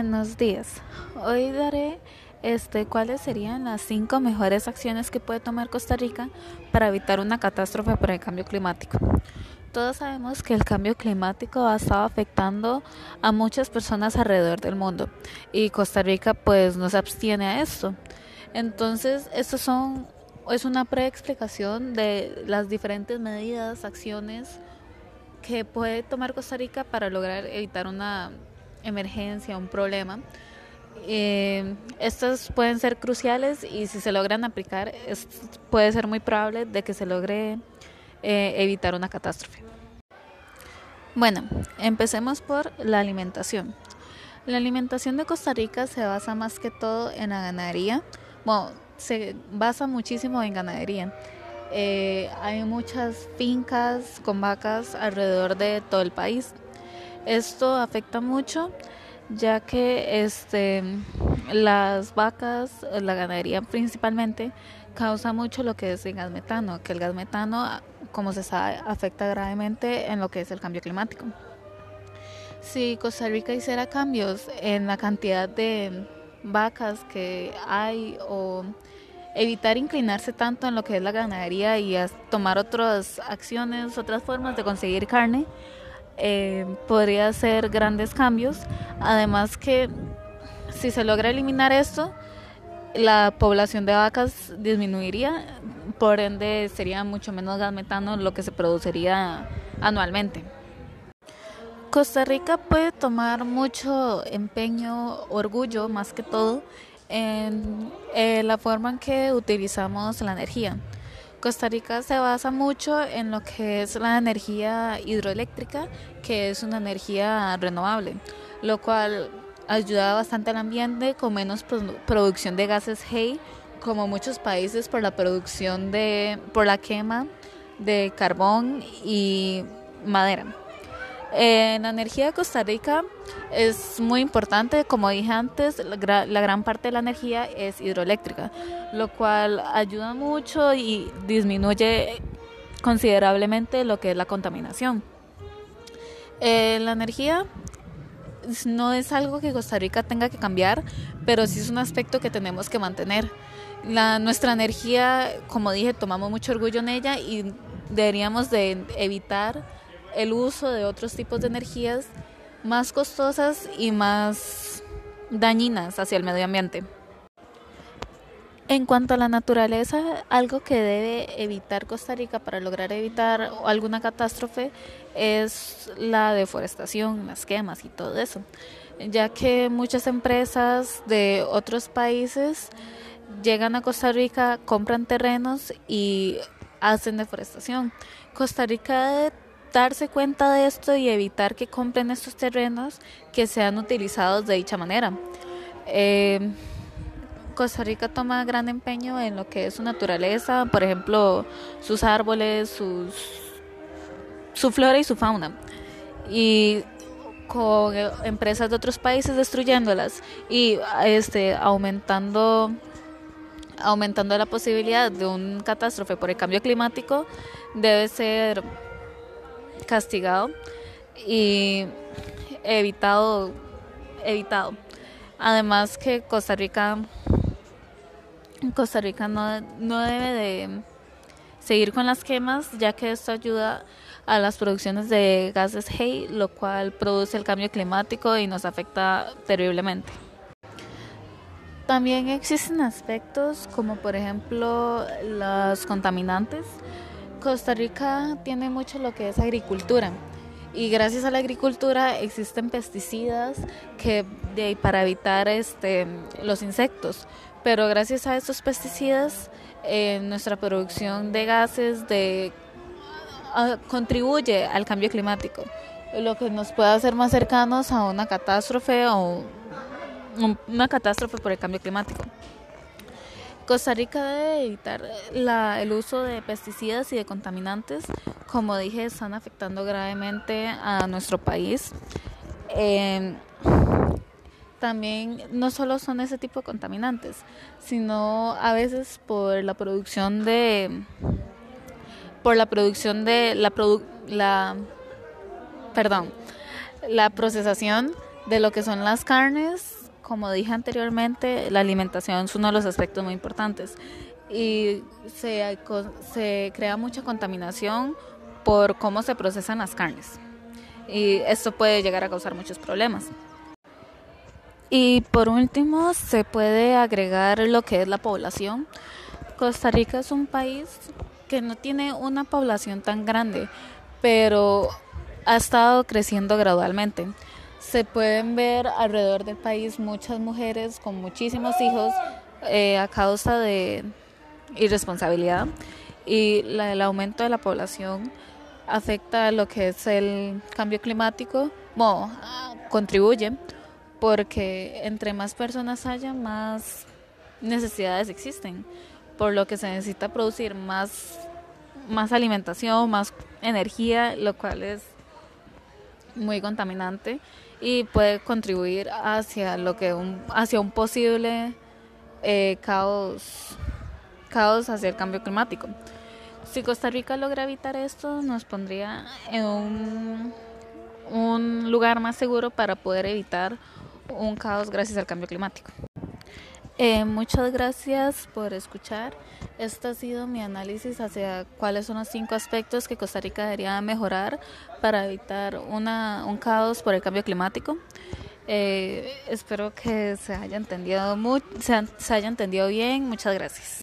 Buenos días. Hoy daré este cuáles serían las cinco mejores acciones que puede tomar Costa Rica para evitar una catástrofe por el cambio climático. Todos sabemos que el cambio climático ha estado afectando a muchas personas alrededor del mundo y Costa Rica pues no se abstiene a esto. Entonces, estos son es una preexplicación de las diferentes medidas, acciones que puede tomar Costa Rica para lograr evitar una emergencia, un problema. Eh, estas pueden ser cruciales y si se logran aplicar puede ser muy probable de que se logre eh, evitar una catástrofe. Bueno, empecemos por la alimentación. La alimentación de Costa Rica se basa más que todo en la ganadería. Bueno, se basa muchísimo en ganadería. Eh, hay muchas fincas con vacas alrededor de todo el país. Esto afecta mucho ya que este las vacas, la ganadería principalmente, causa mucho lo que es el gas metano, que el gas metano, como se sabe, afecta gravemente en lo que es el cambio climático. Si Costa Rica hiciera cambios en la cantidad de vacas que hay o evitar inclinarse tanto en lo que es la ganadería y tomar otras acciones, otras formas de conseguir carne, eh, podría hacer grandes cambios. Además que si se logra eliminar esto, la población de vacas disminuiría, por ende sería mucho menos gas metano lo que se produciría anualmente. Costa Rica puede tomar mucho empeño, orgullo más que todo, en eh, la forma en que utilizamos la energía. Costa Rica se basa mucho en lo que es la energía hidroeléctrica, que es una energía renovable, lo cual ayuda bastante al ambiente con menos producción de gases HEI, como muchos países por la producción de, por la quema de carbón y madera. En la energía de Costa Rica es muy importante, como dije antes, la, gran parte de la energía es hidroeléctrica, lo cual ayuda mucho y disminuye considerablemente lo que es la contaminación. Eh, la energía no es algo que Costa Rica tenga que cambiar, pero sí es un aspecto que tenemos que mantener. La, nuestra energía, como dije, tomamos mucho orgullo en ella y deberíamos de evitar el uso de otros tipos de energías más costosas y más dañinas hacia el medio ambiente. En cuanto a la naturaleza, algo que debe evitar Costa Rica para lograr evitar alguna catástrofe es la deforestación, las quemas y todo eso, ya que muchas empresas de otros países llegan a Costa Rica, compran terrenos y hacen deforestación. Costa Rica darse cuenta de esto y evitar que compren estos terrenos que sean utilizados de dicha manera. Eh, Costa Rica toma gran empeño en lo que es su naturaleza, por ejemplo, sus árboles, su flora y su fauna. Y con empresas de otros países destruyéndolas y este aumentando aumentando la posibilidad de un catástrofe por el cambio climático debe ser castigado y evitado, evitado. Además que Costa Rica, Costa Rica no, no debe de seguir con las quemas, ya que esto ayuda a las producciones de gases HEI, lo cual produce el cambio climático y nos afecta terriblemente. También existen aspectos como por ejemplo los contaminantes Costa Rica tiene mucho lo que es agricultura. Y gracias a la agricultura existen pesticidas que para evitar este los insectos. Pero gracias a estos pesticidas eh, nuestra producción de gases de ah, contribuye al cambio climático. Lo que nos puede hacer más cercanos a una catástrofe o una catástrofe por el cambio climático Costa Rica debe evitar el uso de pesticidas y de contaminantes. Como dije, están afectando gravemente a nuestro país. Em, también no solo son ese tipo de contaminantes, sino a veces por la producción de por la producción de la la perdón, la procesación De lo que son las carnes, como dije anteriormente, la alimentación es uno de los aspectos muy importantes y se, crea mucha contaminación por cómo se procesan las carnes y esto puede llegar a causar muchos problemas. Y por último, se puede agregar lo que es la población. Costa Rica es un país que no tiene una población tan grande, pero ha estado creciendo gradualmente. Se pueden ver alrededor del país muchas mujeres con muchísimos hijos eh, a causa de irresponsabilidad. Y el aumento de la población afecta lo que es el cambio climático, bueno, contribuye porque entre más personas haya, más necesidades existen, por lo que se necesita producir más, más alimentación, más energía, lo cual es muy contaminante y puede contribuir hacia lo que un, hacia un posible eh, caos caos hacia el cambio climático. Si Costa Rica logra evitar esto, nos pondría en un, un lugar más seguro para poder evitar un caos gracias al cambio climático. Eh, muchas gracias por escuchar. Este ha sido mi análisis hacia cuáles son los cinco aspectos que Costa Rica debería mejorar para evitar una, un caos por el cambio climático. Eh, espero que se haya entendido se haya entendido bien. Muchas gracias.